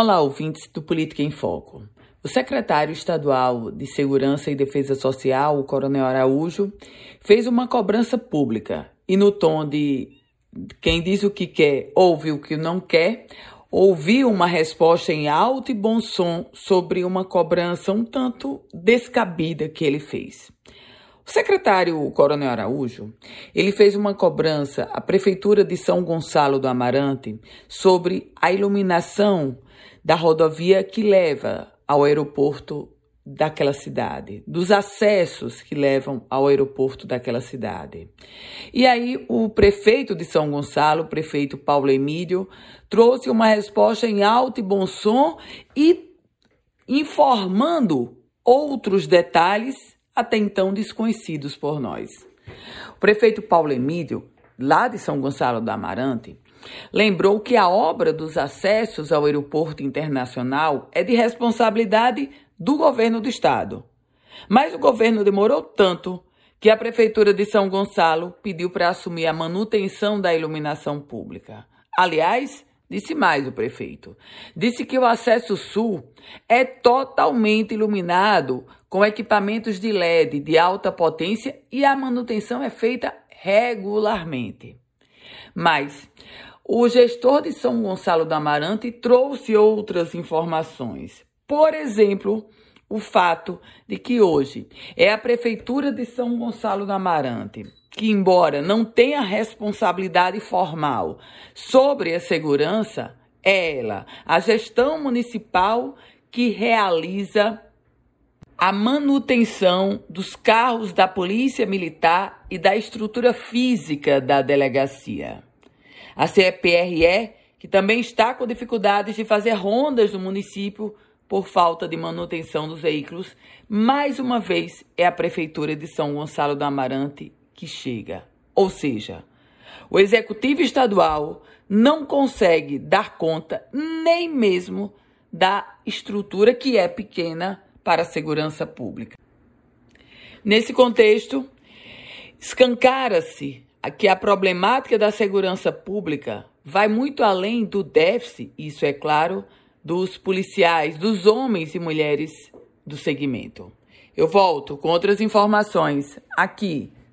Olá, ouvintes do Política em Foco. O secretário estadual de Segurança e Defesa Social, o Coronel Araújo, fez uma cobrança pública e, no tom de quem diz o que quer, ouve o que não quer, ouviu uma resposta em alto e bom som sobre uma cobrança um tanto descabida que ele fez. O secretário Coronel Araújo, ele fez uma cobrança à prefeitura de São Gonçalo do Amarante sobre a iluminação da rodovia que leva ao aeroporto daquela cidade, dos acessos que levam ao aeroporto daquela cidade. E aí o prefeito de São Gonçalo, o prefeito Paulo Emílio, trouxe uma resposta em alto e bom som e informando outros detalhes até então desconhecidos por nós. O prefeito Paulo Emílio, lá de São Gonçalo do Amarante, Lembrou que a obra dos acessos ao aeroporto internacional é de responsabilidade do governo do estado. Mas o governo demorou tanto que a prefeitura de São Gonçalo pediu para assumir a manutenção da iluminação pública. Aliás, disse mais o prefeito. Disse que o acesso sul é totalmente iluminado com equipamentos de LED de alta potência e a manutenção é feita regularmente. Mas o gestor de São Gonçalo do Amarante trouxe outras informações. Por exemplo, o fato de que hoje é a Prefeitura de São Gonçalo do Amarante que, embora não tenha responsabilidade formal sobre a segurança, é ela, a gestão municipal, que realiza a manutenção dos carros da Polícia Militar e da estrutura física da delegacia. A CEPRE, que também está com dificuldades de fazer rondas no município por falta de manutenção dos veículos, mais uma vez é a Prefeitura de São Gonçalo do Amarante que chega. Ou seja, o Executivo Estadual não consegue dar conta nem mesmo da estrutura que é pequena para a segurança pública. Nesse contexto, escancara-se que a problemática da segurança pública vai muito além do déficit, isso é claro, dos policiais, dos homens e mulheres do segmento. Eu volto com outras informações aqui